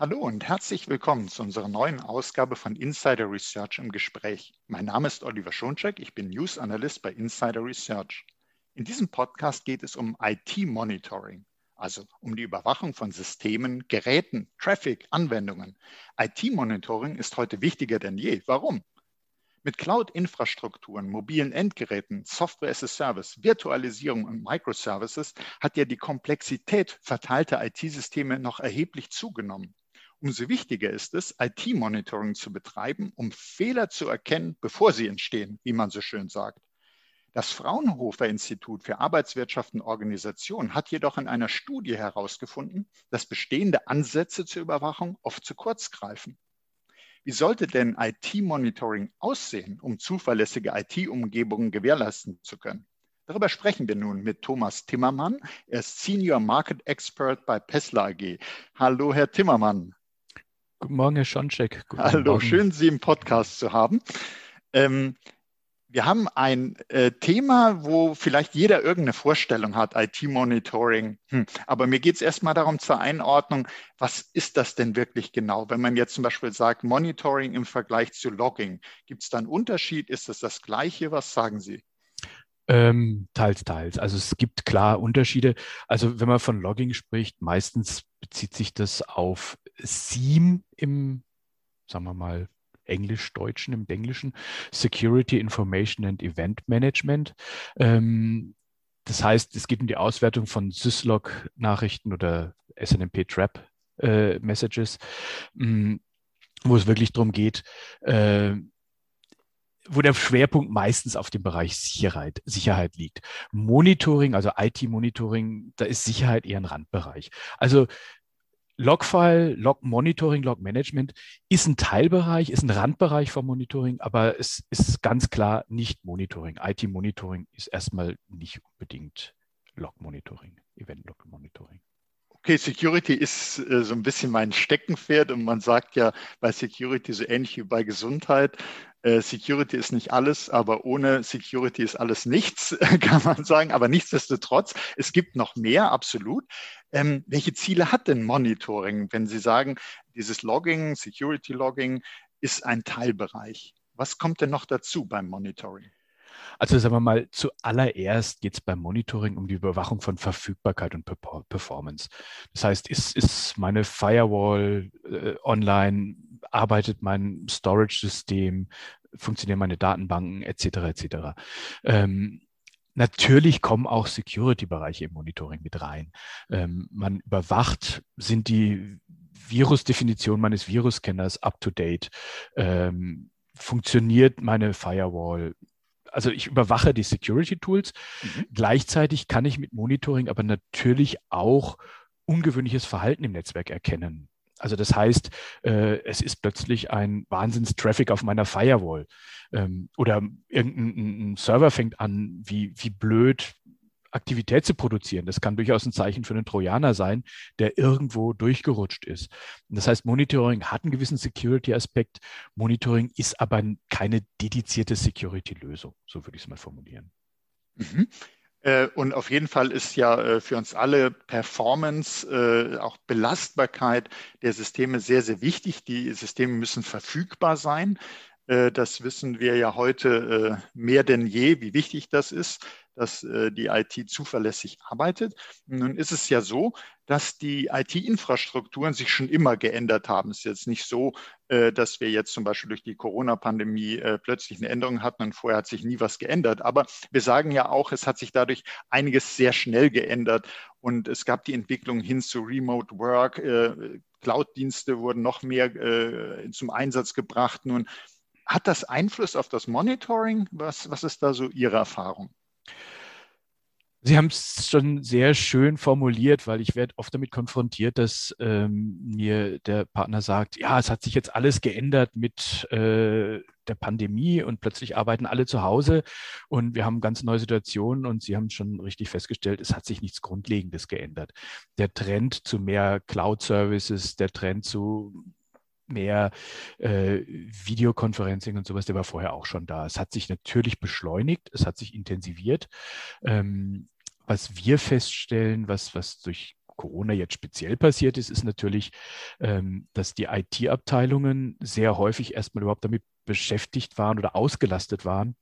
Hallo und herzlich willkommen zu unserer neuen Ausgabe von Insider Research im Gespräch. Mein Name ist Oliver Schoncheck, ich bin News Analyst bei Insider Research. In diesem Podcast geht es um IT-Monitoring, also um die Überwachung von Systemen, Geräten, Traffic, Anwendungen. IT-Monitoring ist heute wichtiger denn je. Warum? Mit Cloud-Infrastrukturen, mobilen Endgeräten, Software as a Service, Virtualisierung und Microservices hat ja die Komplexität verteilter IT-Systeme noch erheblich zugenommen. Umso wichtiger ist es, IT-Monitoring zu betreiben, um Fehler zu erkennen, bevor sie entstehen, wie man so schön sagt. Das Fraunhofer Institut für Arbeitswirtschaft und Organisation hat jedoch in einer Studie herausgefunden, dass bestehende Ansätze zur Überwachung oft zu kurz greifen. Wie sollte denn IT-Monitoring aussehen, um zuverlässige IT-Umgebungen gewährleisten zu können? Darüber sprechen wir nun mit Thomas Timmermann. Er ist Senior Market Expert bei Pessler AG. Hallo, Herr Timmermann. Guten Morgen, Herr Schoncheck. Hallo, Morgen. schön, Sie im Podcast zu haben. Ähm, wir haben ein äh, Thema, wo vielleicht jeder irgendeine Vorstellung hat, IT-Monitoring. Hm. Aber mir geht es erstmal darum zur Einordnung, was ist das denn wirklich genau? Wenn man jetzt zum Beispiel sagt, Monitoring im Vergleich zu Logging, gibt es da einen Unterschied? Ist das das Gleiche? Was sagen Sie? Ähm, teils, teils. Also es gibt klar Unterschiede. Also wenn man von Logging spricht, meistens bezieht sich das auf SIEM im, sagen wir mal, Englisch-Deutschen, im Englischen, Security Information and Event Management. Ähm, das heißt, es geht um die Auswertung von Syslog-Nachrichten oder SNMP-Trap-Messages, äh, mm, wo es wirklich darum geht, äh, wo der Schwerpunkt meistens auf dem Bereich Sicherheit, Sicherheit liegt. Monitoring, also IT-Monitoring, da ist Sicherheit eher ein Randbereich. Also Logfile, Log Monitoring, Log Management ist ein Teilbereich, ist ein Randbereich vom Monitoring, aber es ist ganz klar nicht Monitoring. IT-Monitoring ist erstmal nicht unbedingt Log Monitoring, Event Log Monitoring. Okay, Security ist äh, so ein bisschen mein Steckenpferd und man sagt ja bei Security so ähnlich wie bei Gesundheit. Äh, Security ist nicht alles, aber ohne Security ist alles nichts, kann man sagen. Aber nichtsdestotrotz, es gibt noch mehr, absolut. Ähm, welche Ziele hat denn Monitoring, wenn Sie sagen, dieses Logging, Security Logging ist ein Teilbereich? Was kommt denn noch dazu beim Monitoring? Also sagen wir mal, zuallererst geht es beim Monitoring um die Überwachung von Verfügbarkeit und Performance. Das heißt, ist, ist meine Firewall äh, online, arbeitet mein Storage-System, funktionieren meine Datenbanken etc. etc. Ähm, Natürlich kommen auch Security-Bereiche im Monitoring mit rein. Ähm, man überwacht, sind die Virusdefinition meines Virusscanners up-to-date? Ähm, funktioniert meine Firewall? Also ich überwache die Security Tools. Mhm. Gleichzeitig kann ich mit Monitoring aber natürlich auch ungewöhnliches Verhalten im Netzwerk erkennen. Also das heißt, äh, es ist plötzlich ein Wahnsinns-Traffic auf meiner Firewall. Ähm, oder irgendein Server fängt an, wie, wie blöd Aktivität zu produzieren. Das kann durchaus ein Zeichen für einen Trojaner sein, der irgendwo durchgerutscht ist. Das heißt, Monitoring hat einen gewissen Security-Aspekt. Monitoring ist aber keine dedizierte Security-Lösung. So würde ich es mal formulieren. Mhm. Äh, und auf jeden Fall ist ja äh, für uns alle Performance, äh, auch Belastbarkeit der Systeme sehr, sehr wichtig. Die Systeme müssen verfügbar sein. Das wissen wir ja heute mehr denn je, wie wichtig das ist dass äh, die IT zuverlässig arbeitet. Nun ist es ja so, dass die IT-Infrastrukturen sich schon immer geändert haben. Es ist jetzt nicht so, äh, dass wir jetzt zum Beispiel durch die Corona-Pandemie äh, plötzlich eine Änderung hatten und vorher hat sich nie was geändert. Aber wir sagen ja auch, es hat sich dadurch einiges sehr schnell geändert und es gab die Entwicklung hin zu Remote Work. Cloud-Dienste wurden noch mehr zum Einsatz gebracht. Nun, hat das Einfluss auf das Monitoring? Was, was ist da so Ihre Erfahrung? Sie haben es schon sehr schön formuliert, weil ich werde oft damit konfrontiert, dass ähm, mir der Partner sagt, ja, es hat sich jetzt alles geändert mit äh, der Pandemie und plötzlich arbeiten alle zu Hause und wir haben ganz neue Situationen und Sie haben schon richtig festgestellt, es hat sich nichts Grundlegendes geändert. Der Trend zu mehr Cloud-Services, der Trend zu mehr äh, Videoconferencing und sowas, der war vorher auch schon da. Es hat sich natürlich beschleunigt, es hat sich intensiviert. Ähm, was wir feststellen, was, was durch Corona jetzt speziell passiert ist, ist natürlich, ähm, dass die IT-Abteilungen sehr häufig erstmal überhaupt damit beschäftigt waren oder ausgelastet waren,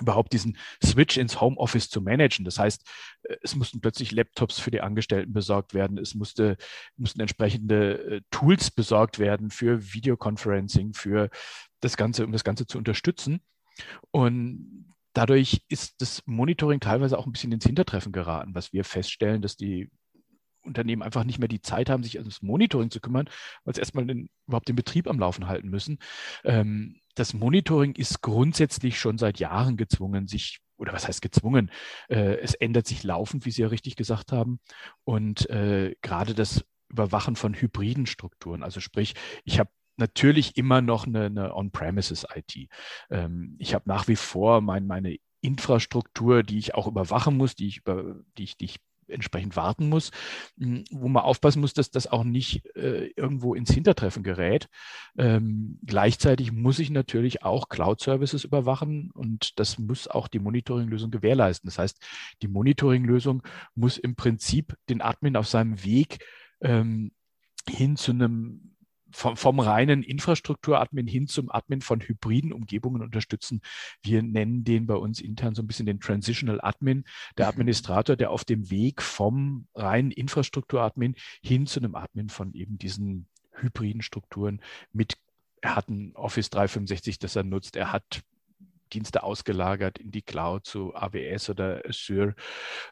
überhaupt diesen Switch ins Homeoffice zu managen. Das heißt, äh, es mussten plötzlich Laptops für die Angestellten besorgt werden, es musste, mussten entsprechende äh, Tools besorgt werden für Videoconferencing, für das Ganze, um das Ganze zu unterstützen. Und dadurch ist das Monitoring teilweise auch ein bisschen ins Hintertreffen geraten, was wir feststellen, dass die Unternehmen einfach nicht mehr die Zeit haben, sich ums Monitoring zu kümmern, weil sie erstmal den, überhaupt den Betrieb am Laufen halten müssen. Ähm, das Monitoring ist grundsätzlich schon seit Jahren gezwungen, sich oder was heißt gezwungen? Äh, es ändert sich laufend, wie Sie ja richtig gesagt haben. Und äh, gerade das Überwachen von hybriden Strukturen, also sprich, ich habe natürlich immer noch eine, eine On-Premises-IT. Ähm, ich habe nach wie vor mein, meine Infrastruktur, die ich auch überwachen muss, die ich, über, die ich, die ich entsprechend warten muss, hm, wo man aufpassen muss, dass das auch nicht äh, irgendwo ins Hintertreffen gerät. Ähm, gleichzeitig muss ich natürlich auch Cloud-Services überwachen und das muss auch die Monitoring-Lösung gewährleisten. Das heißt, die Monitoring-Lösung muss im Prinzip den Admin auf seinem Weg ähm, hin zu einem vom, vom reinen Infrastrukturadmin hin zum Admin von hybriden Umgebungen unterstützen. Wir nennen den bei uns intern so ein bisschen den Transitional Admin, der mhm. Administrator, der auf dem Weg vom reinen Infrastrukturadmin hin zu einem Admin von eben diesen hybriden Strukturen mit er hat ein Office 365, das er nutzt. Er hat Dienste ausgelagert in die Cloud zu AWS oder Azure.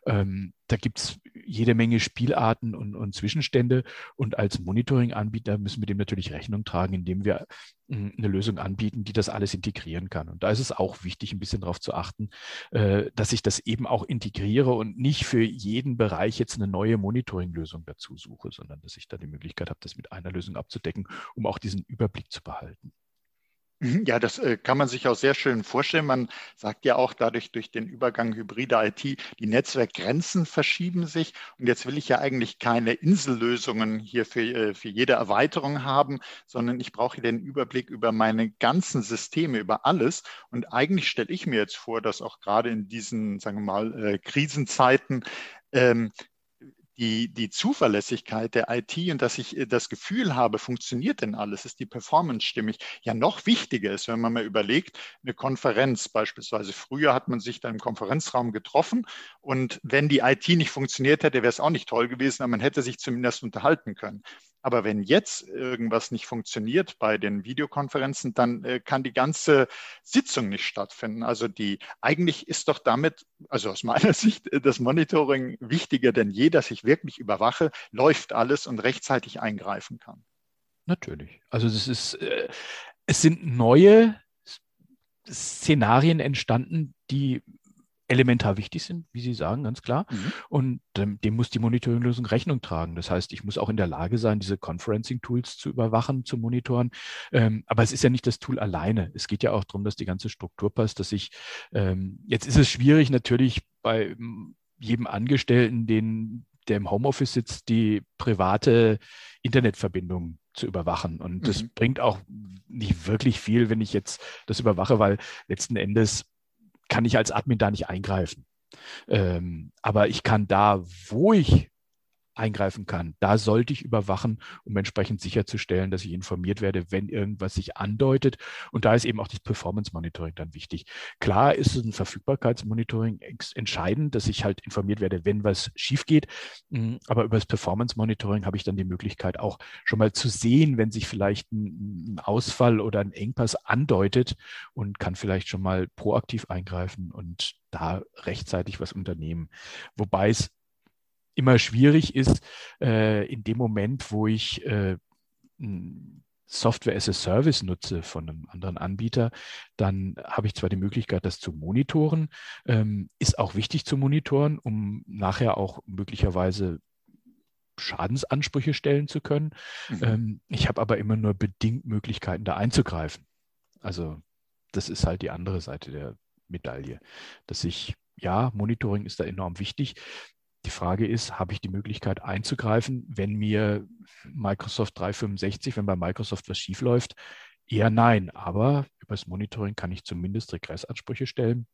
Ähm, da gibt es jede Menge Spielarten und, und Zwischenstände. Und als Monitoring-Anbieter müssen wir dem natürlich Rechnung tragen, indem wir hm, eine Lösung anbieten, die das alles integrieren kann. Und da ist es auch wichtig, ein bisschen darauf zu achten, äh, dass ich das eben auch integriere und nicht für jeden Bereich jetzt eine neue Monitoring-Lösung dazu suche, sondern dass ich da die Möglichkeit habe, das mit einer Lösung abzudecken, um auch diesen Überblick zu behalten. Mhm, ja, das äh, kann man sich auch sehr schön vorstellen. Man sagt ja auch dadurch durch den Übergang hybrider IT, die Netzwerkgrenzen verschieben sich. Und jetzt will ich ja eigentlich keine Insellösungen hier für, äh, für jede Erweiterung haben, sondern ich brauche den Überblick über meine ganzen Systeme, über alles. Und eigentlich stelle ich mir jetzt vor, dass auch gerade in diesen, sagen wir mal, äh, Krisenzeiten ähm, die, die Zuverlässigkeit der IT und dass ich äh, das Gefühl habe, funktioniert denn alles, ist die Performance stimmig, ja noch wichtiger ist, wenn man mal überlegt, eine Konferenz beispielsweise. Früher hat man sich dann im Konferenzraum getroffen und wenn die IT nicht funktioniert hätte, wäre es auch nicht toll gewesen, aber man hätte sich zumindest unterhalten können. Aber wenn jetzt irgendwas nicht funktioniert bei den Videokonferenzen, dann äh, kann die ganze Sitzung nicht stattfinden. Also die eigentlich ist doch damit, also aus meiner Sicht, äh, das Monitoring wichtiger denn je, dass ich wirklich überwache, läuft alles und rechtzeitig eingreifen kann. Natürlich. Also das ist, äh, es sind neue Szenarien entstanden, die elementar wichtig sind, wie Sie sagen, ganz klar. Mhm. Und ähm, dem muss die Monitoring-Lösung Rechnung tragen. Das heißt, ich muss auch in der Lage sein, diese Conferencing-Tools zu überwachen, zu monitoren. Ähm, aber es ist ja nicht das Tool alleine. Es geht ja auch darum, dass die ganze Struktur passt, dass ich, ähm, jetzt ist es schwierig natürlich bei jedem Angestellten, den, der im Homeoffice sitzt, die private Internetverbindung zu überwachen. Und das mhm. bringt auch nicht wirklich viel, wenn ich jetzt das überwache, weil letzten Endes kann ich als Admin da nicht eingreifen. Ähm, aber ich kann da, wo ich eingreifen kann. Da sollte ich überwachen, um entsprechend sicherzustellen, dass ich informiert werde, wenn irgendwas sich andeutet. Und da ist eben auch das Performance Monitoring dann wichtig. Klar ist ein Verfügbarkeitsmonitoring entscheidend, dass ich halt informiert werde, wenn was schief geht. Mm, aber über das Performance Monitoring habe ich dann die Möglichkeit auch schon mal zu sehen, wenn sich vielleicht ein Ausfall oder ein Engpass andeutet und kann vielleicht schon mal proaktiv eingreifen und da rechtzeitig was unternehmen. Wobei es immer schwierig ist, äh, in dem Moment, wo ich äh, Software as a Service nutze von einem anderen Anbieter, dann habe ich zwar die Möglichkeit, das zu monitoren, ähm, ist auch wichtig zu monitoren, um nachher auch möglicherweise Schadensansprüche stellen zu können. Mhm. Ähm, ich habe aber immer nur bedingt Möglichkeiten, da einzugreifen. Also das ist halt die andere Seite der Medaille, dass ich ja, Monitoring ist da enorm wichtig. Die Frage ist, habe ich die Möglichkeit einzugreifen, wenn mir Microsoft 365, wenn bei Microsoft was schiefläuft? Eher nein, aber über das Monitoring kann ich zumindest Regressansprüche stellen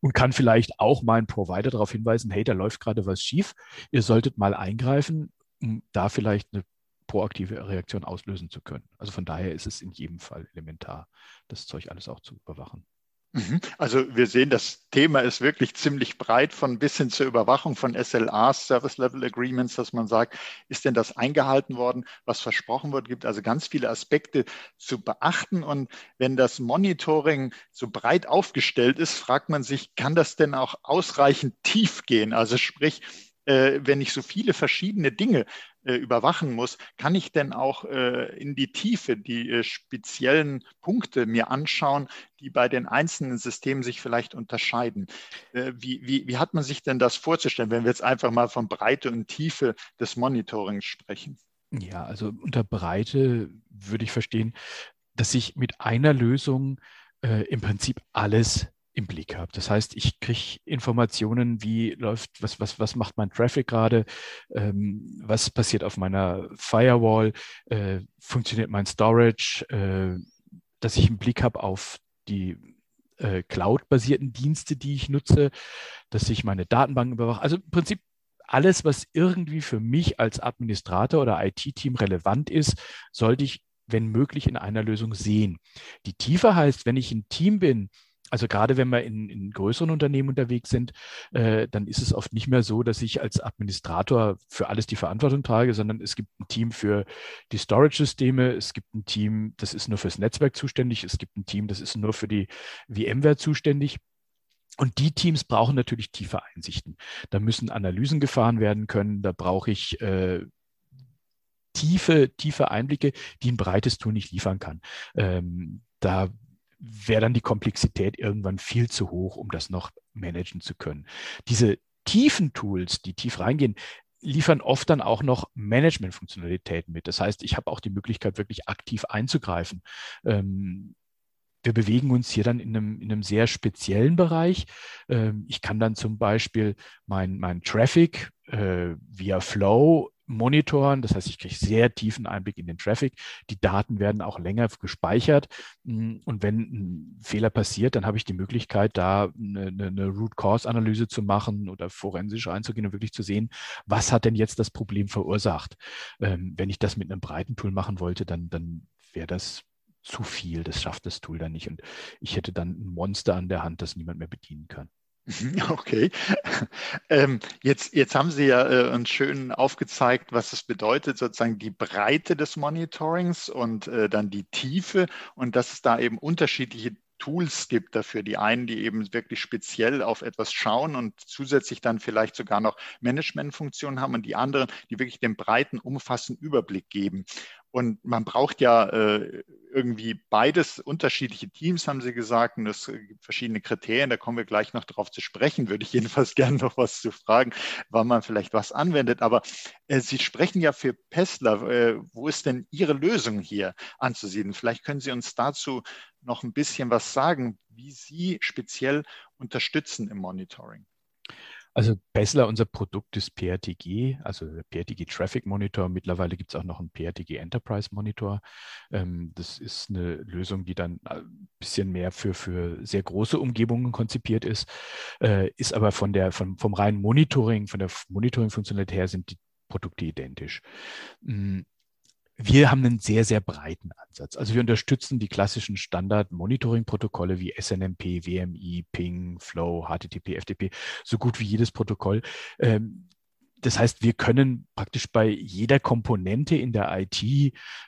und kann vielleicht auch meinen Provider darauf hinweisen, hey, da läuft gerade was schief, ihr solltet mal eingreifen, um da vielleicht eine proaktive Reaktion auslösen zu können. Also von daher ist es in jedem Fall elementar, das Zeug alles auch zu überwachen. Mhm. Also wir sehen, das Thema ist wirklich ziemlich breit von bis hin zur Überwachung von SLAs, Service Level Agreements, dass man sagt, ist denn das eingehalten worden, was versprochen wird? Gibt also ganz viele Aspekte zu beachten. Und wenn das Monitoring so breit aufgestellt ist, fragt man sich, kann das denn auch ausreichend tief gehen? Also sprich, äh, wenn ich so viele verschiedene Dinge überwachen muss, kann ich denn auch äh, in die Tiefe die äh, speziellen Punkte mir anschauen, die bei den einzelnen Systemen sich vielleicht unterscheiden. Äh, wie, wie, wie hat man sich denn das vorzustellen, wenn wir jetzt einfach mal von Breite und Tiefe des Monitorings sprechen? Ja, also unter Breite würde ich verstehen, dass ich mit einer Lösung äh, im Prinzip alles im Blick habe. Das heißt, ich kriege Informationen, wie läuft, was, was, was macht mein Traffic gerade, ähm, was passiert auf meiner Firewall, äh, funktioniert mein Storage, äh, dass ich einen Blick habe auf die äh, Cloud-basierten Dienste, die ich nutze, dass ich meine Datenbanken überwache. Also im Prinzip alles, was irgendwie für mich als Administrator oder IT-Team relevant ist, sollte ich, wenn möglich, in einer Lösung sehen. Die Tiefe heißt, wenn ich ein Team bin, also gerade wenn wir in, in größeren Unternehmen unterwegs sind, äh, dann ist es oft nicht mehr so, dass ich als Administrator für alles die Verantwortung trage, sondern es gibt ein Team für die Storage-Systeme, es gibt ein Team, das ist nur fürs Netzwerk zuständig, es gibt ein Team, das ist nur für die VMware zuständig. Und die Teams brauchen natürlich tiefe Einsichten. Da müssen Analysen gefahren werden können, da brauche ich äh, tiefe, tiefe Einblicke, die ein breites Tool nicht liefern kann. Ähm, da wäre dann die Komplexität irgendwann viel zu hoch, um das noch managen zu können. Diese tiefen Tools, die tief reingehen, liefern oft dann auch noch Management-Funktionalitäten mit. Das heißt, ich habe auch die Möglichkeit, wirklich aktiv einzugreifen. Ähm, wir bewegen uns hier dann in einem, in einem sehr speziellen Bereich. Ähm, ich kann dann zum Beispiel mein, mein Traffic äh, via Flow monitoren. Das heißt, ich kriege sehr tiefen Einblick in den Traffic. Die Daten werden auch länger gespeichert. Mm, und wenn ein Fehler passiert, dann habe ich die Möglichkeit, da eine, eine Root Cause Analyse zu machen oder forensisch reinzugehen und wirklich zu sehen, was hat denn jetzt das Problem verursacht. Ähm, wenn ich das mit einem breiten Tool machen wollte, dann, dann wäre das zu viel. Das schafft das Tool dann nicht. Und ich hätte dann ein Monster an der Hand, das niemand mehr bedienen kann. Okay. Ähm, jetzt, jetzt haben Sie ja äh, uns schön aufgezeigt, was es bedeutet, sozusagen die Breite des Monitorings und äh, dann die Tiefe und dass es da eben unterschiedliche Tools gibt dafür. Die einen, die eben wirklich speziell auf etwas schauen und zusätzlich dann vielleicht sogar noch Managementfunktionen haben und die anderen, die wirklich den breiten, umfassenden Überblick geben. Und man braucht ja äh, irgendwie beides, unterschiedliche Teams, haben Sie gesagt, und es gibt verschiedene Kriterien, da kommen wir gleich noch darauf zu sprechen, würde ich jedenfalls gerne noch was zu fragen, wann man vielleicht was anwendet. Aber äh, Sie sprechen ja für Pestler. Äh, wo ist denn Ihre Lösung hier anzusiedeln? Vielleicht können Sie uns dazu noch ein bisschen was sagen, wie Sie speziell unterstützen im Monitoring. Also Bessler, unser Produkt ist PRTG, also PRTG Traffic Monitor. Mittlerweile gibt es auch noch einen PRTG Enterprise Monitor. Ähm, das ist eine Lösung, die dann ein bisschen mehr für, für sehr große Umgebungen konzipiert ist, äh, ist aber von der, von, vom reinen Monitoring, von der Monitoring-Funktionalität her sind die Produkte identisch. Wir haben einen sehr, sehr breiten Ansatz. Also wir unterstützen die klassischen Standard-Monitoring-Protokolle wie SNMP, WMI, Ping, Flow, HTTP, FTP, so gut wie jedes Protokoll. Ähm, das heißt, wir können praktisch bei jeder Komponente in der IT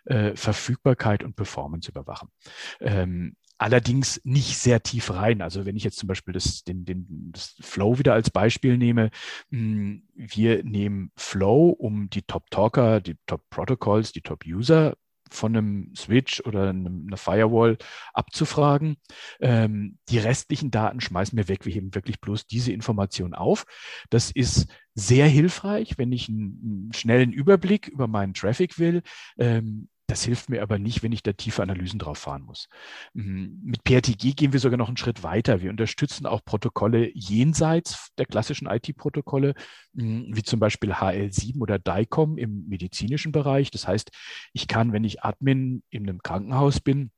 äh, Verfügbarkeit und Performance überwachen. Ähm, allerdings nicht sehr tief rein. Also wenn ich jetzt zum Beispiel das, den, den, das Flow wieder als Beispiel nehme, hm, wir nehmen Flow, um die Top-Talker, die Top-Protocols, die Top-User von einem Switch oder einer Firewall abzufragen. Ähm, die restlichen Daten schmeißen wir weg. Wir heben wirklich bloß diese Information auf. Das ist sehr hilfreich, wenn ich einen, einen schnellen Überblick über meinen Traffic will. Ähm, das hilft mir aber nicht, wenn ich da tiefe Analysen drauf fahren muss. Mhm. Mit PRTG gehen wir sogar noch einen Schritt weiter. Wir unterstützen auch Protokolle jenseits der klassischen IT-Protokolle, mhm, wie zum Beispiel HL7 oder DICOM im medizinischen Bereich. Das heißt, ich kann, wenn ich Admin in einem Krankenhaus bin,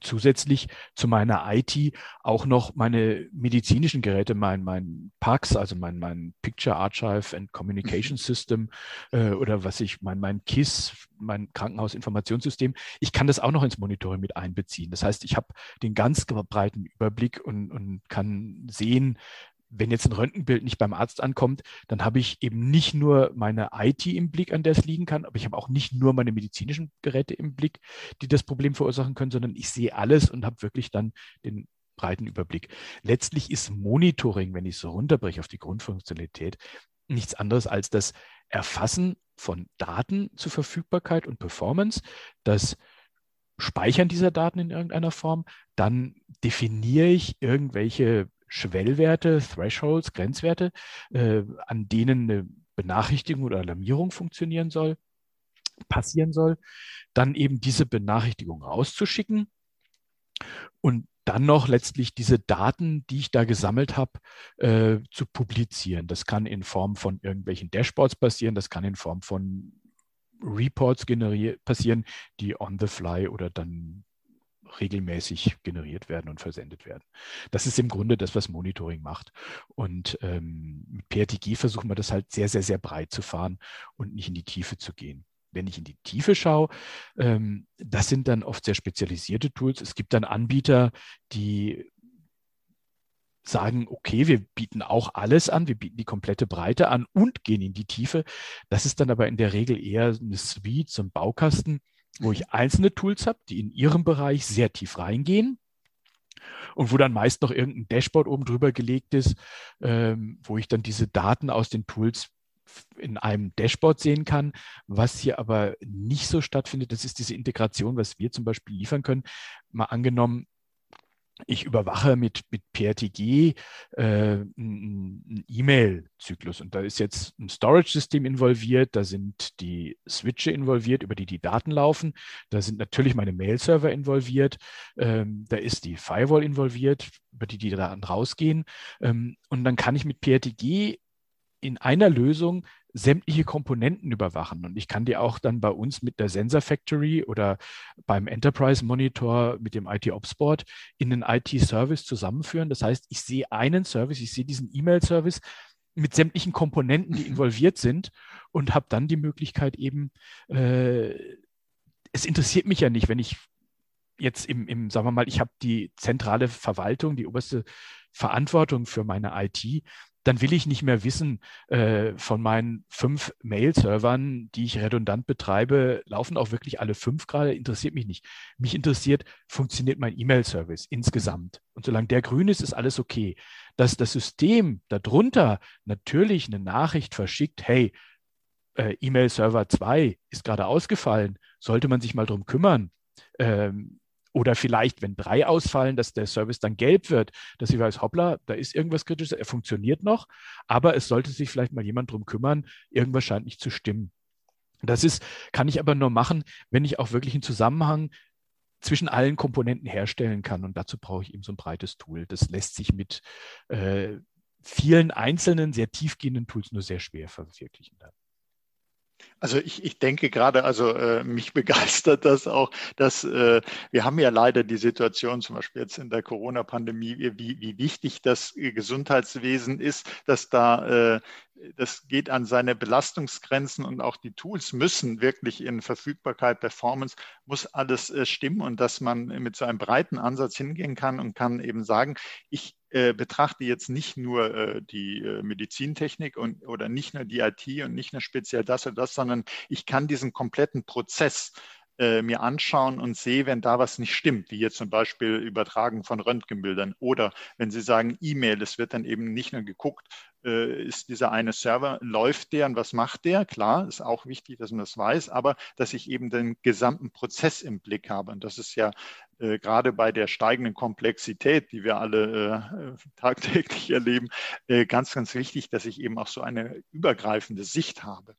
zusätzlich zu meiner IT auch noch meine medizinischen Geräte, mein, mein PAX, also mein, mein Picture Archive and Communication mhm. System äh, oder was ich, mein, mein KISS, mein Krankenhausinformationssystem, ich kann das auch noch ins Monitoring mit einbeziehen. Das heißt, ich habe den ganz breiten Überblick und, und kann sehen, wenn jetzt ein Röntgenbild nicht beim Arzt ankommt, dann habe ich eben nicht nur meine IT im Blick, an der es liegen kann, aber ich habe auch nicht nur meine medizinischen Geräte im Blick, die das Problem verursachen können, sondern ich sehe alles und habe wirklich dann den breiten Überblick. Letztlich ist Monitoring, wenn ich es so runterbreche auf die Grundfunktionalität, nichts anderes als das Erfassen von Daten zur Verfügbarkeit und Performance, das Speichern dieser Daten in irgendeiner Form, dann definiere ich irgendwelche Schwellwerte, Thresholds, Grenzwerte, äh, an denen eine Benachrichtigung oder Alarmierung funktionieren soll, passieren soll, dann eben diese Benachrichtigung rauszuschicken und dann noch letztlich diese Daten, die ich da gesammelt habe, äh, zu publizieren. Das kann in Form von irgendwelchen Dashboards passieren, das kann in Form von Reports passieren, die on the fly oder dann regelmäßig generiert werden und versendet werden. Das ist im Grunde das, was Monitoring macht. Und ähm, mit PRTG versuchen wir das halt sehr, sehr, sehr breit zu fahren und nicht in die Tiefe zu gehen. Wenn ich in die Tiefe schaue, ähm, das sind dann oft sehr spezialisierte Tools. Es gibt dann Anbieter, die sagen, okay, wir bieten auch alles an, wir bieten die komplette Breite an und gehen in die Tiefe. Das ist dann aber in der Regel eher eine Suite, so ein Baukasten, wo ich einzelne Tools habe, die in ihrem Bereich sehr tief reingehen und wo dann meist noch irgendein Dashboard oben drüber gelegt ist, ähm, wo ich dann diese Daten aus den Tools in einem Dashboard sehen kann. Was hier aber nicht so stattfindet, das ist diese Integration, was wir zum Beispiel liefern können. Mal angenommen, ich überwache mit, mit PRTG äh, einen E-Mail-Zyklus. Und da ist jetzt ein Storage-System involviert, da sind die Switche involviert, über die die Daten laufen, da sind natürlich meine Mail-Server involviert, ähm, da ist die Firewall involviert, über die die Daten rausgehen. Ähm, und dann kann ich mit PRTG in einer Lösung sämtliche Komponenten überwachen. Und ich kann die auch dann bei uns mit der Sensor Factory oder beim Enterprise Monitor mit dem IT Ops Board in den IT-Service zusammenführen. Das heißt, ich sehe einen Service, ich sehe diesen E-Mail-Service mit sämtlichen Komponenten, die mhm. involviert sind und habe dann die Möglichkeit eben, äh, es interessiert mich ja nicht, wenn ich jetzt im, im sagen wir mal, ich habe die zentrale Verwaltung, die oberste Verantwortung für meine IT dann will ich nicht mehr wissen, äh, von meinen fünf Mail-Servern, die ich redundant betreibe, laufen auch wirklich alle fünf gerade, interessiert mich nicht. Mich interessiert, funktioniert mein E-Mail-Service insgesamt. Und solange der grün ist, ist alles okay. Dass das System darunter natürlich eine Nachricht verschickt, hey, äh, E-Mail-Server 2 ist gerade ausgefallen, sollte man sich mal drum kümmern. Ähm, oder vielleicht, wenn drei ausfallen, dass der Service dann gelb wird, dass ich weiß, hoppla, da ist irgendwas Kritisches, er funktioniert noch, aber es sollte sich vielleicht mal jemand drum kümmern, irgendwas scheint nicht zu stimmen. Das ist, kann ich aber nur machen, wenn ich auch wirklich einen Zusammenhang zwischen allen Komponenten herstellen kann. Und dazu brauche ich eben so ein breites Tool. Das lässt sich mit äh, vielen einzelnen, sehr tiefgehenden Tools nur sehr schwer verwirklichen. Dann. Also ich, ich denke gerade, also äh, mich begeistert das auch, dass äh, wir haben ja leider die Situation, zum Beispiel jetzt in der Corona-Pandemie, wie, wie wichtig das Gesundheitswesen ist, dass da äh, das geht an seine Belastungsgrenzen und auch die Tools müssen wirklich in Verfügbarkeit, Performance, muss alles äh, stimmen und dass man mit so einem breiten Ansatz hingehen kann und kann eben sagen, ich äh, betrachte jetzt nicht nur äh, die äh, Medizintechnik und, oder nicht nur die IT und nicht nur speziell das oder das, sondern ich kann diesen kompletten Prozess äh, mir anschauen und sehe, wenn da was nicht stimmt, wie jetzt zum Beispiel Übertragen von Röntgenbildern oder wenn Sie sagen E-Mail, es wird dann eben nicht nur geguckt, äh, ist dieser eine Server, läuft der und was macht der? Klar, ist auch wichtig, dass man das weiß, aber dass ich eben den gesamten Prozess im Blick habe. Und das ist ja äh, gerade bei der steigenden Komplexität, die wir alle äh, tagtäglich erleben, äh, ganz, ganz wichtig, dass ich eben auch so eine übergreifende Sicht habe.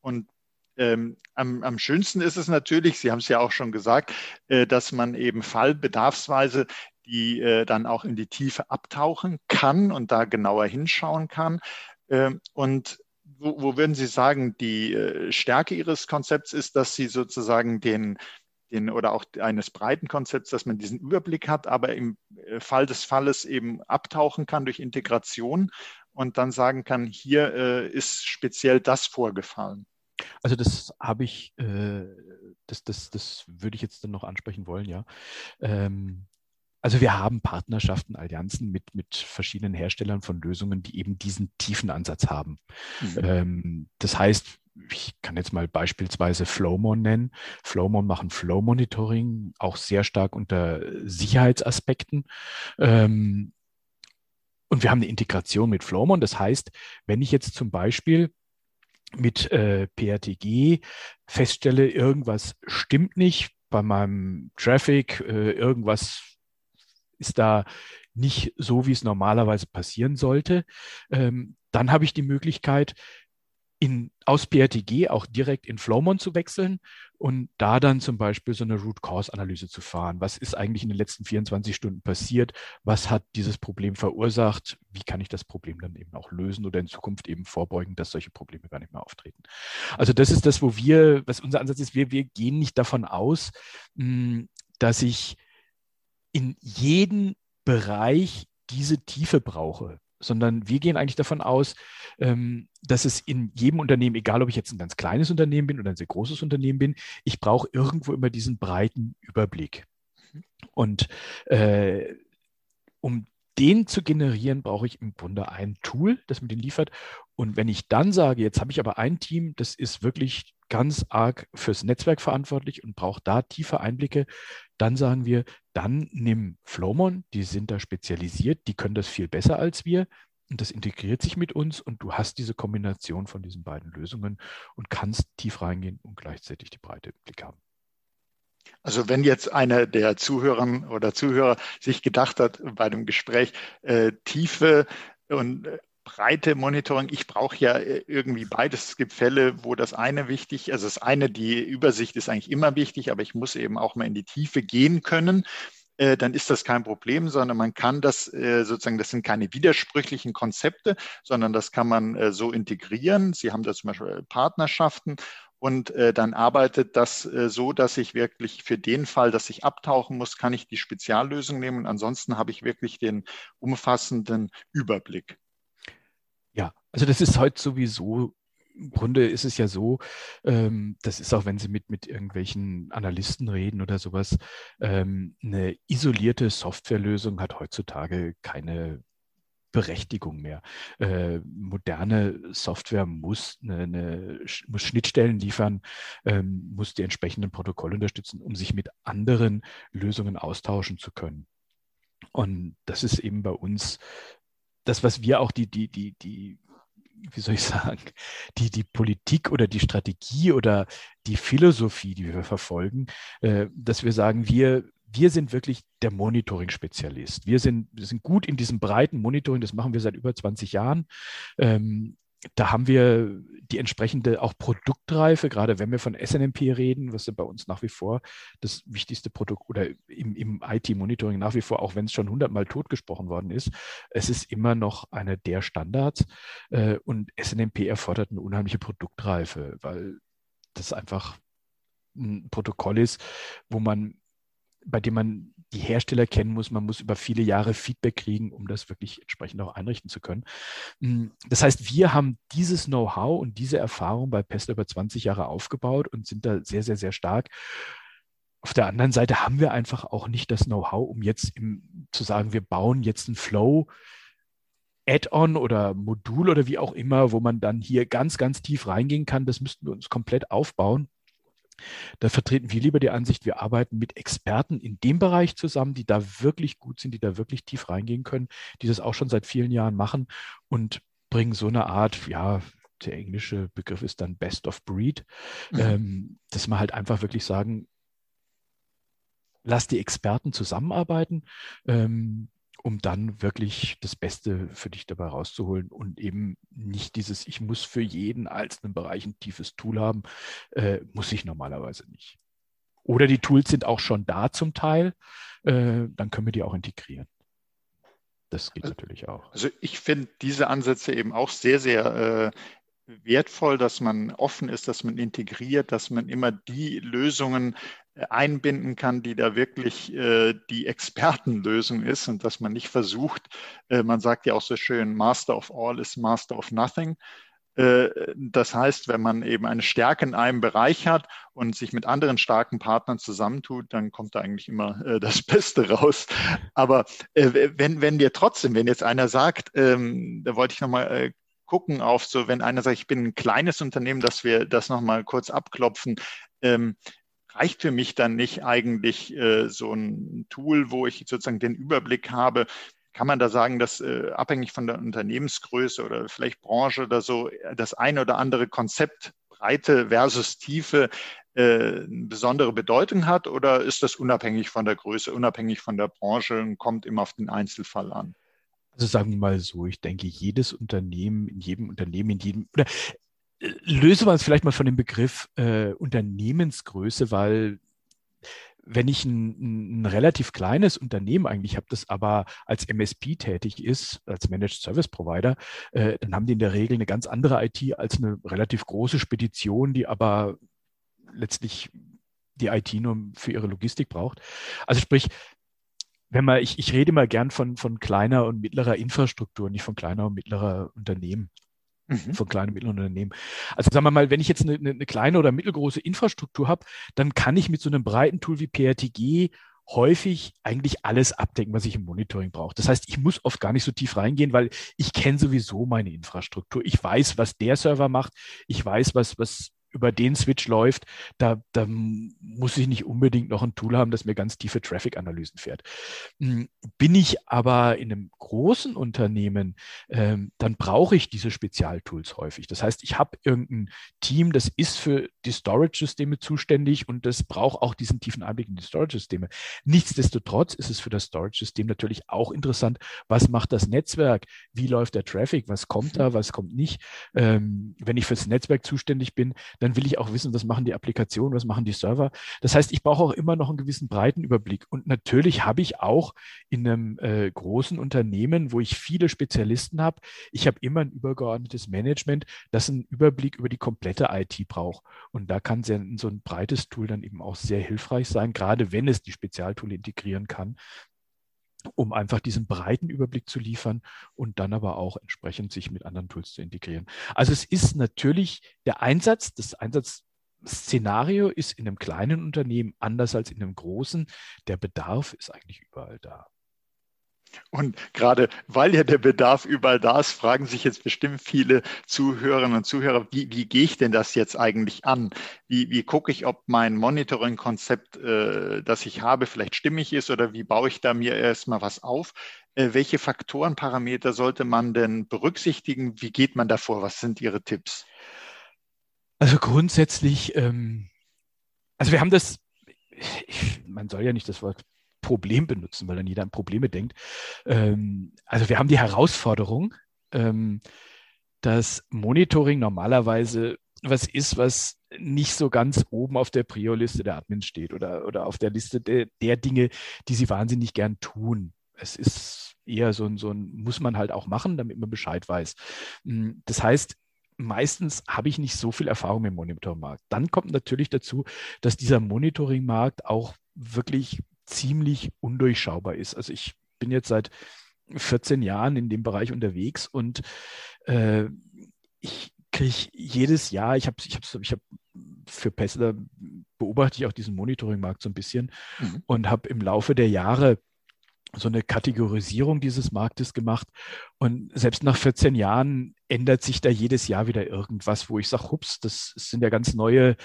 Und ähm, am, am, schönsten ist es natürlich, Sie haben es ja auch schon gesagt, äh, dass man eben fallbedarfsweise die äh, dann auch in die Tiefe abtauchen kann und da genauer hinschauen kann. Ähm, und wo, wo, würden Sie sagen, die äh, Stärke Ihres Konzepts ist, dass Sie sozusagen den, den oder auch eines breiten Konzepts, dass man diesen Überblick hat, aber im äh, Fall des Falles eben abtauchen kann durch Integration und dann sagen kann, hier äh, ist speziell das vorgefallen. Also das habe ich, äh, das, das, das würde ich jetzt dann noch ansprechen wollen, ja. Ähm, also wir haben Partnerschaften, Allianzen mit, mit verschiedenen Herstellern von Lösungen, die eben diesen tiefen Ansatz haben. Mhm. Ähm, das heißt, ich kann jetzt mal beispielsweise Flowmon nennen. Flowmon machen Flow Monitoring auch sehr stark unter Sicherheitsaspekten. Ähm, und wir haben eine Integration mit Flowmon. Das heißt, wenn ich jetzt zum Beispiel mit äh, PRTG feststelle, irgendwas stimmt nicht bei meinem Traffic, äh, irgendwas ist da nicht so, wie es normalerweise passieren sollte, ähm, dann habe ich die Möglichkeit, in, aus PRTG auch direkt in Flowmon zu wechseln und da dann zum Beispiel so eine Root Cause Analyse zu fahren. Was ist eigentlich in den letzten 24 Stunden passiert? Was hat dieses Problem verursacht? Wie kann ich das Problem dann eben auch lösen oder in Zukunft eben vorbeugen, dass solche Probleme gar nicht mehr auftreten? Also das ist das, wo wir, was unser Ansatz ist, wir, wir gehen nicht davon aus, hm, dass ich in jeden Bereich diese Tiefe brauche sondern wir gehen eigentlich davon aus, ähm, dass es in jedem Unternehmen, egal ob ich jetzt ein ganz kleines Unternehmen bin oder ein sehr großes Unternehmen bin, ich brauche irgendwo immer diesen breiten Überblick. Und äh, um den zu generieren, brauche ich im Grunde ein Tool, das mir den liefert. Und wenn ich dann sage, jetzt habe ich aber ein Team, das ist wirklich ganz arg fürs Netzwerk verantwortlich und braucht da tiefe Einblicke, dann sagen wir, dann nimm Flowmon, die sind da spezialisiert, die können das viel besser als wir und das integriert sich mit uns und du hast diese Kombination von diesen beiden Lösungen und kannst tief reingehen und gleichzeitig die breite Blick haben. Also wenn jetzt einer der Zuhörerinnen oder Zuhörer sich gedacht hat bei dem Gespräch, äh, Tiefe und äh, breite Monitoring, ich brauche ja äh, irgendwie beides. Es gibt Fälle, wo das eine wichtig, also das eine, die Übersicht ist eigentlich immer wichtig, aber ich muss eben auch mal in die Tiefe gehen können. Äh, dann ist das kein Problem, sondern man kann das äh, sozusagen, das sind keine widersprüchlichen Konzepte, sondern das kann man so integrieren. Sie haben da zum Beispiel Partnerschaften und dann arbeitet das so, dass ich wirklich für den Fall, dass ich abtauchen muss, kann ich die Speziallösung nehmen und ansonsten habe ich wirklich den umfassenden Überblick. Also das ist heute sowieso im Grunde ist es ja so, ähm, das ist auch, wenn Sie mit, mit irgendwelchen Analysten reden oder sowas, ähm, eine isolierte Softwarelösung hat heutzutage keine Berechtigung mehr. Äh, moderne Software muss, eine, eine, muss Schnittstellen liefern, ähm, muss die entsprechenden Protokolle unterstützen, um sich mit anderen Lösungen austauschen zu können. Und das ist eben bei uns das, was wir auch die, die, die, die, wie soll ich sagen, die, die Politik oder die Strategie oder die Philosophie, die wir verfolgen, äh, dass wir sagen, wir, wir sind wirklich der Monitoring-Spezialist. Wir sind, wir sind gut in diesem breiten Monitoring, das machen wir seit über 20 Jahren. Ähm, da haben wir die entsprechende auch Produktreife, gerade wenn wir von SNMP reden, was ja bei uns nach wie vor das wichtigste Produkt oder im, im IT-Monitoring nach wie vor, auch wenn es schon hundertmal totgesprochen worden ist, es ist immer noch einer der Standards äh, und SNMP erfordert eine unheimliche Produktreife, weil das einfach ein Protokoll ist, wo man bei dem man die Hersteller kennen muss. Man muss über viele Jahre Feedback kriegen, um das wirklich entsprechend auch einrichten zu können. Hm, das heißt, wir haben dieses Know-how und diese Erfahrung bei Pestler über 20 Jahre aufgebaut und sind da sehr, sehr, sehr stark. Auf der anderen Seite haben wir einfach auch nicht das Know-how, um jetzt im, zu sagen, wir bauen jetzt einen Flow, Add-on oder Modul oder wie auch immer, wo man dann hier ganz, ganz tief reingehen kann. Das müssten wir uns komplett aufbauen. Da vertreten wir lieber die Ansicht, wir arbeiten mit Experten in dem Bereich zusammen, die da wirklich gut sind, die da wirklich tief reingehen können, die das auch schon seit vielen Jahren machen und bringen so eine Art, ja, der englische Begriff ist dann Best of Breed, mhm. ähm, dass man halt einfach wirklich sagen, lass die Experten zusammenarbeiten. Ähm, um dann wirklich das Beste für dich dabei rauszuholen und eben nicht dieses, ich muss für jeden einzelnen Bereich ein tiefes Tool haben, äh, muss ich normalerweise nicht. Oder die Tools sind auch schon da zum Teil, äh, dann können wir die auch integrieren. Das geht also, natürlich auch. Also ich finde diese Ansätze eben auch sehr, sehr äh, wertvoll, dass man offen ist, dass man integriert, dass man immer die Lösungen äh, einbinden kann, die da wirklich äh, die Expertenlösung ist und dass man nicht versucht, äh, man sagt ja auch so schön, Master of All is Master of Nothing. Äh, das heißt, wenn man eben eine Stärke in einem Bereich hat und sich mit anderen starken Partnern zusammentut, dann kommt da eigentlich immer äh, das Beste raus. Aber wenn, wenn dir trotzdem, wenn jetzt einer sagt, ähm, da wollte ich nochmal gucken auf so, wenn einer sagt, ich bin ein kleines Unternehmen, dass wir das nochmal kurz abklopfen. Ähm, reicht für mich dann nicht eigentlich äh, so ein Tool, wo ich sozusagen den Überblick habe? Kann man da sagen, dass äh, abhängig von der Unternehmensgröße oder vielleicht Branche oder so das eine oder andere Konzept Breite versus Tiefe äh, eine besondere Bedeutung hat oder ist das unabhängig von der Größe, unabhängig von der Branche und kommt immer auf den Einzelfall an? Also sagen wir mal so, ich denke, jedes Unternehmen, in jedem Unternehmen, in jedem, oder äh, löse wir es vielleicht mal von dem Begriff äh, Unternehmensgröße, weil wenn ich ein, ein, relativ kleines Unternehmen eigentlich habe, das aber als MSP tätig ist, als Managed Service Provider, äh, dann haben die in der Regel eine ganz andere IT als eine relativ große Spedition, die aber letztlich die IT nur für ihre Logistik braucht. Also sprich, wenn man, ich, ich rede mal gern von, von kleiner und mittlerer Infrastruktur, nicht von kleiner und mittlerer Unternehmen. Mhm. Von kleinen und mittleren Unternehmen. Also sagen wir mal, wenn ich jetzt eine, eine kleine oder mittelgroße Infrastruktur habe, dann kann ich mit so einem breiten Tool wie PRTG häufig eigentlich alles abdecken, was ich im Monitoring brauche. Das heißt, ich muss oft gar nicht so tief reingehen, weil ich kenne sowieso meine Infrastruktur. Ich weiß, was der Server macht. Ich weiß, was, was über den Switch läuft, da, da muss ich nicht unbedingt noch ein Tool haben, das mir ganz tiefe Traffic-Analysen fährt. Hm, bin ich aber in einem großen Unternehmen, ähm, dann brauche ich diese Spezialtools häufig. Das heißt, ich habe irgendein Team, das ist für die Storage-Systeme zuständig und das braucht auch diesen tiefen Einblick in die Storage-Systeme. Nichtsdestotrotz ist es für das Storage-System natürlich auch interessant, was macht das Netzwerk, wie läuft der Traffic, was kommt da, was kommt nicht. Ähm, wenn ich fürs Netzwerk zuständig bin, dann dann will ich auch wissen, was machen die Applikationen, was machen die Server. Das heißt, ich brauche auch immer noch einen gewissen breiten Überblick. Und natürlich habe ich auch in einem äh, großen Unternehmen, wo ich viele Spezialisten habe, ich habe immer ein übergeordnetes Management, das einen Überblick über die komplette IT braucht. Und da kann so ein breites Tool dann eben auch sehr hilfreich sein, gerade wenn es die Spezialtool integrieren kann, um einfach diesen breiten Überblick zu liefern und dann aber auch entsprechend sich mit anderen Tools zu integrieren. Also es ist natürlich der Einsatz, das Einsatzszenario ist in einem kleinen Unternehmen anders als in einem großen. Der Bedarf ist eigentlich überall da. Und gerade weil ja der Bedarf überall da ist, fragen sich jetzt bestimmt viele Zuhörerinnen und Zuhörer, wie, wie gehe ich denn das jetzt eigentlich an? Wie, wie gucke ich, ob mein Monitoring-Konzept, äh, das ich habe, vielleicht stimmig ist oder wie baue ich da mir erstmal was auf? Äh, welche Faktoren, Parameter sollte man denn berücksichtigen? Wie geht man davor? Was sind Ihre Tipps? Also grundsätzlich, ähm, also wir haben das, ich, man soll ja nicht das Wort Problem benutzen, weil dann jeder an Probleme denkt. Ähm, also wir haben die Herausforderung, ähm, dass Monitoring normalerweise was ist, was nicht so ganz oben auf der Prio-Liste der Admins steht oder, oder auf der Liste der, der Dinge, die sie wahnsinnig gern tun. Es ist eher so ein, so ein, muss man halt auch machen, damit man Bescheid weiß. Hm, das heißt, meistens habe ich nicht so viel Erfahrung im Monitoringmarkt. Dann kommt natürlich dazu, dass dieser Monitoringmarkt auch wirklich ziemlich undurchschaubar ist. Also ich bin jetzt seit 14 Jahren in dem Bereich unterwegs und äh, ich kriege jedes Jahr, ich habe ich hab, ich hab für Pessler beobachte ich auch diesen Monitoring-Markt so ein bisschen mhm. und habe im Laufe der Jahre so eine Kategorisierung dieses Marktes gemacht. Und selbst nach 14 Jahren ändert sich da jedes Jahr wieder irgendwas, wo ich sage, hups, das sind ja ganz neue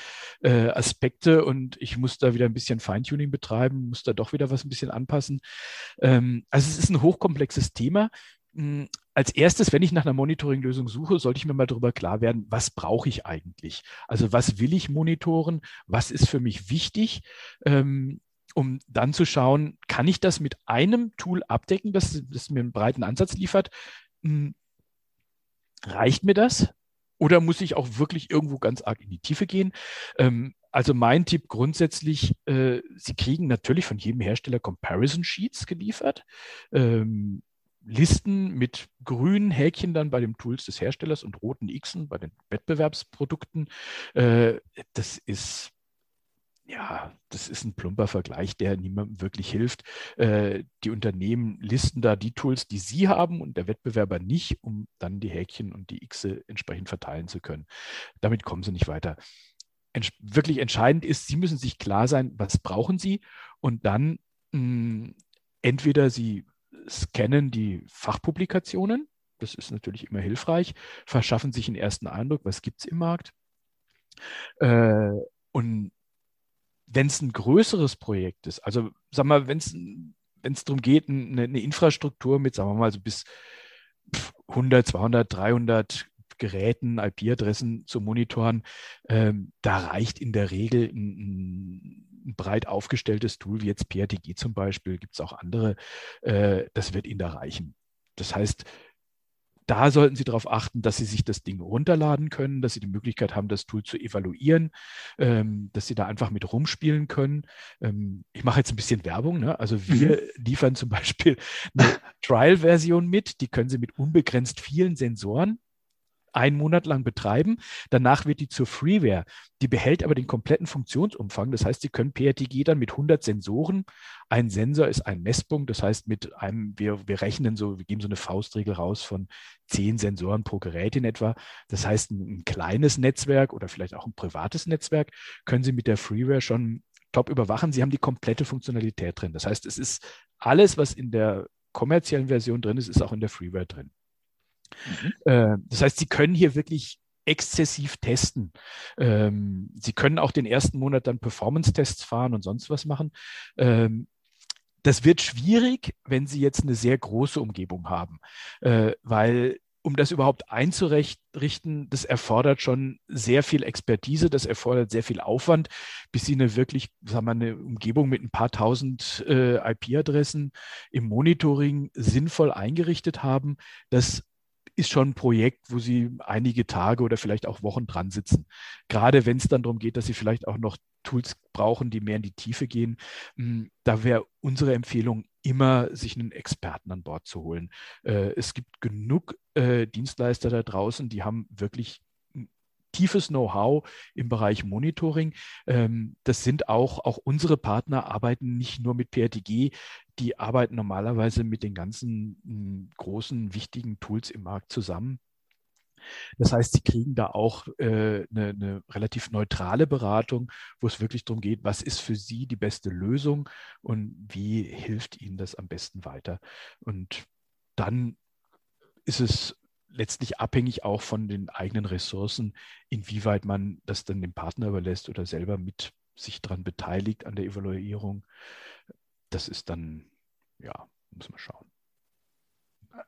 äh, Aspekte und ich muss da wieder ein bisschen Feintuning betreiben, muss da doch wieder was ein bisschen anpassen. Ähm, also es ist ein hochkomplexes Thema. Hm, als erstes, wenn ich nach einer Monitoring-Lösung suche, sollte ich mir mal darüber klar werden, was brauche ich eigentlich? Also was will ich monitoren? Was ist für mich wichtig? Ähm, um dann zu schauen, kann ich das mit einem Tool abdecken, das, das mir einen breiten Ansatz liefert? Reicht mir das? Oder muss ich auch wirklich irgendwo ganz arg in die Tiefe gehen? Ähm, also mein Tipp grundsätzlich, äh, Sie kriegen natürlich von jedem Hersteller Comparison Sheets geliefert. Ähm, Listen mit grünen Häkchen dann bei den Tools des Herstellers und roten Xen bei den Wettbewerbsprodukten. Äh, das ist ja, das ist ein plumper Vergleich, der niemandem wirklich hilft. Äh, die Unternehmen listen da die Tools, die sie haben und der Wettbewerber nicht, um dann die Häkchen und die X entsprechend verteilen zu können. Damit kommen sie nicht weiter. Ents wirklich entscheidend ist, sie müssen sich klar sein, was brauchen sie und dann mh, entweder sie scannen die Fachpublikationen, das ist natürlich immer hilfreich, verschaffen sich einen ersten Eindruck, was gibt es im Markt. Äh, und wenn es ein größeres Projekt ist, also sag mal, wenn es darum geht, eine, eine, Infrastruktur mit, sagen wir mal, so bis 100, 200, 300 Geräten, IP-Adressen zu monitoren, ähm, da reicht in der Regel ein, ein, breit aufgestelltes Tool wie jetzt PRTG zum Beispiel, gibt es auch andere, äh, das wird Ihnen da reichen. Das heißt, da sollten Sie darauf achten, dass Sie sich das Ding runterladen können, dass Sie die Möglichkeit haben, das Tool zu evaluieren, ähm, dass Sie da einfach mit rumspielen können. Ähm, ich mache jetzt ein bisschen Werbung. Ne? Also wir mhm. liefern zum Beispiel eine Trial-Version mit, die können Sie mit unbegrenzt vielen Sensoren einen Monat lang betreiben. Danach wird die zur Freeware. Die behält aber den kompletten Funktionsumfang. Das heißt, Sie können PRTG dann mit 100 Sensoren. Ein Sensor ist ein Messpunkt. Das heißt, mit einem, wir, wir rechnen so, wir geben so eine Faustregel raus von 10 Sensoren pro Gerät in etwa. Das heißt, ein, ein kleines Netzwerk oder vielleicht auch ein privates Netzwerk können Sie mit der Freeware schon top überwachen. Sie haben die komplette Funktionalität drin. Das heißt, es ist alles, was in der kommerziellen Version drin ist, ist auch in der Freeware drin. Mhm. Äh, das heißt, Sie können hier wirklich exzessiv testen. Ähm, Sie können auch den ersten Monat dann Performance-Tests fahren und sonst was machen. Ähm, das wird schwierig, wenn Sie jetzt eine sehr große Umgebung haben, äh, weil um das überhaupt einzurichten, das erfordert schon sehr viel Expertise, das erfordert sehr viel Aufwand, bis Sie eine wirklich, sagen wir, eine Umgebung mit ein paar tausend äh, IP-Adressen im Monitoring sinnvoll eingerichtet haben. Das ist schon ein Projekt, wo Sie einige Tage oder vielleicht auch Wochen dran sitzen. Gerade wenn es dann darum geht, dass Sie vielleicht auch noch Tools brauchen, die mehr in die Tiefe gehen. Hm, da wäre unsere Empfehlung immer, sich einen Experten an Bord zu holen. Äh, es gibt genug äh, Dienstleister da draußen, die haben wirklich tiefes Know-how im Bereich Monitoring. Ähm, das sind auch, auch unsere Partner arbeiten nicht nur mit PRTG, die arbeiten normalerweise mit den ganzen hm, großen, wichtigen Tools im Markt zusammen. Das heißt, Sie kriegen da auch äh, eine, eine, relativ neutrale Beratung, wo es wirklich darum geht, was ist für Sie die beste Lösung und wie hilft Ihnen das am besten weiter. Und dann ist es letztlich abhängig auch von den eigenen Ressourcen, inwieweit man das dann dem Partner überlässt oder selber mit sich daran beteiligt an der Evaluierung. Das ist dann, ja, muss man schauen.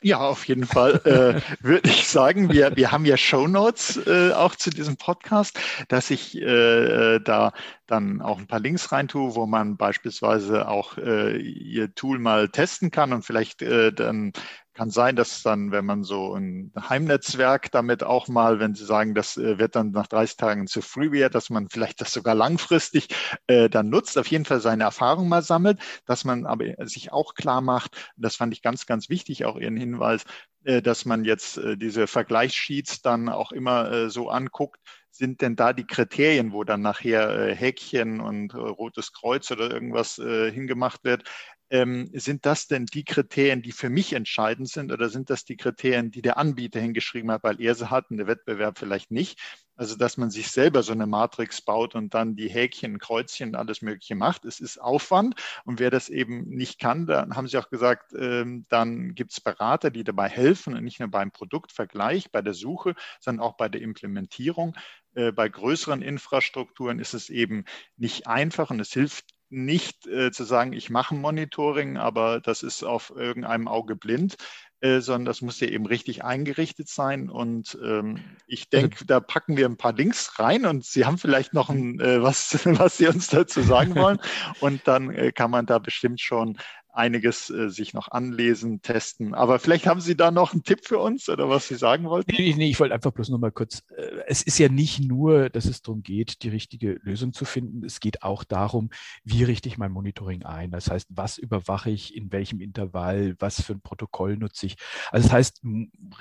Ja, auf jeden Fall äh, würde ich sagen, wir, wir haben ja Shownotes äh, auch zu diesem Podcast, dass ich äh, da dann auch ein paar Links reintue, wo man beispielsweise auch äh, Ihr Tool mal testen kann und vielleicht äh, dann kann sein, dass dann, wenn man so ein Heimnetzwerk damit auch mal, wenn Sie sagen, das äh, wird dann nach 30 Tagen zu Freeware, dass man vielleicht das sogar langfristig äh, dann nutzt, auf jeden Fall seine Erfahrung mal sammelt, dass man aber sich auch klar macht, das fand ich ganz, ganz wichtig, auch Ihren Hinweis, äh, dass man jetzt äh, diese Vergleichssheets dann auch immer äh, so anguckt, sind denn da die Kriterien, wo dann nachher äh, Häkchen und äh, rotes Kreuz oder irgendwas äh, hingemacht wird, ähm, sind das denn die Kriterien, die für mich entscheidend sind oder sind das die Kriterien, die der Anbieter hingeschrieben hat, weil er sie hat und der Wettbewerb vielleicht nicht? Also, dass man sich selber so eine Matrix baut und dann die Häkchen, Kreuzchen, alles Mögliche macht. Es ist Aufwand. Und wer das eben nicht kann, dann haben Sie auch gesagt, ähm, dann gibt es Berater, die dabei helfen und nicht nur beim Produktvergleich, bei der Suche, sondern auch bei der Implementierung. Äh, bei größeren Infrastrukturen ist es eben nicht einfach und es hilft nicht äh, zu sagen, ich mache Monitoring, aber das ist auf irgendeinem Auge blind, äh, sondern das muss ja eben richtig eingerichtet sein. Und ähm, ich also denke, da packen wir ein paar Links rein und Sie haben vielleicht noch ein, äh, was, was Sie uns dazu sagen wollen. Und dann äh, kann man da bestimmt schon einiges äh, sich noch anlesen, testen. Aber vielleicht haben Sie da noch einen Tipp für uns oder was Sie sagen wollten? Nee, nee ich wollte einfach bloß noch mal kurz, äh, es ist ja nicht nur, dass es darum geht, die richtige Lösung zu finden. Es geht auch darum, wie richte ich mein Monitoring ein? Das heißt, was überwache ich, in welchem Intervall, was für ein Protokoll nutze ich? Also das heißt,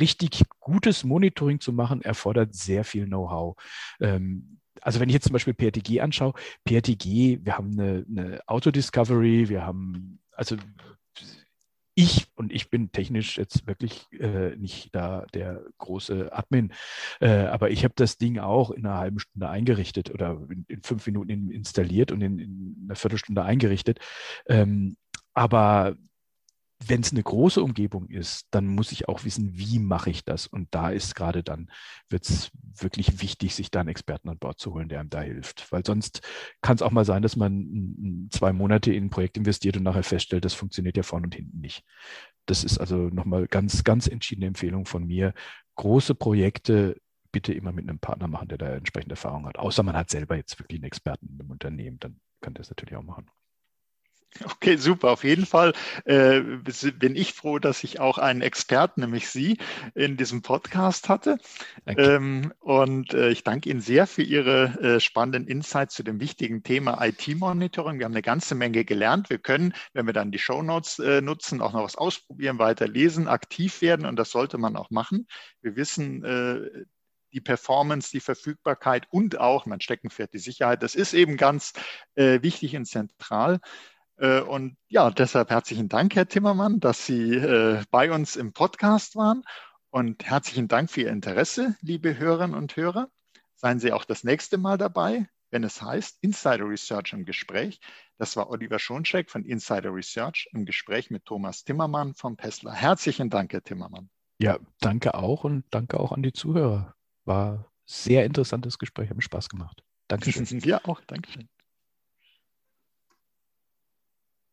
richtig gutes Monitoring zu machen, erfordert sehr viel Know-how. Ähm, also wenn ich jetzt zum Beispiel PRTG anschaue, PRTG, wir haben eine, eine Auto-Discovery, wir haben, also ich und ich bin technisch jetzt wirklich äh, nicht da der große Admin, äh, aber ich habe das Ding auch in einer halben Stunde eingerichtet oder in, in fünf Minuten installiert und in, in einer Viertelstunde eingerichtet. Ähm, aber wenn es eine große Umgebung ist, dann muss ich auch wissen, wie mache ich das. Und da ist gerade dann, wird es wirklich wichtig, sich da einen Experten an Bord zu holen, der einem da hilft. Weil sonst kann es auch mal sein, dass man zwei Monate in ein Projekt investiert und nachher feststellt, das funktioniert ja vorne und hinten nicht. Das ist also nochmal ganz, ganz entschiedene Empfehlung von mir. Große Projekte bitte immer mit einem Partner machen, der da entsprechende Erfahrung hat. Außer man hat selber jetzt wirklich einen Experten im Unternehmen, dann kann der das natürlich auch machen. Okay, super. Auf jeden Fall äh, bin ich froh, dass ich auch einen Experten, nämlich Sie, in diesem Podcast hatte. Ähm, und äh, ich danke Ihnen sehr für Ihre äh, spannenden Insights zu dem wichtigen Thema IT-Monitoring. Wir haben eine ganze Menge gelernt. Wir können, wenn wir dann die Show Notes äh, nutzen, auch noch was ausprobieren, weiter lesen, aktiv werden. Und das sollte man auch machen. Wir wissen, äh, die Performance, die Verfügbarkeit und auch mein Steckenpferd, die Sicherheit. Das ist eben ganz äh, wichtig und zentral. Äh, und ja, deshalb herzlichen Dank, Herr Timmermann, dass Sie äh, bei uns im Podcast waren. Und herzlichen Dank für Ihr Interesse, liebe Hörerinnen und Hörer. Seien Sie auch das nächste Mal dabei, wenn es heißt Insider Research im Gespräch. Das war Oliver Schoncheck von Insider Research im Gespräch mit Thomas Timmermann vom Pessler. Herzlichen Dank, Herr Timmermann. Ja, danke auch und danke auch an die Zuhörer. War sehr interessantes Gespräch, hat mir Spaß gemacht. Dankeschön. ja, auch. Dankeschön.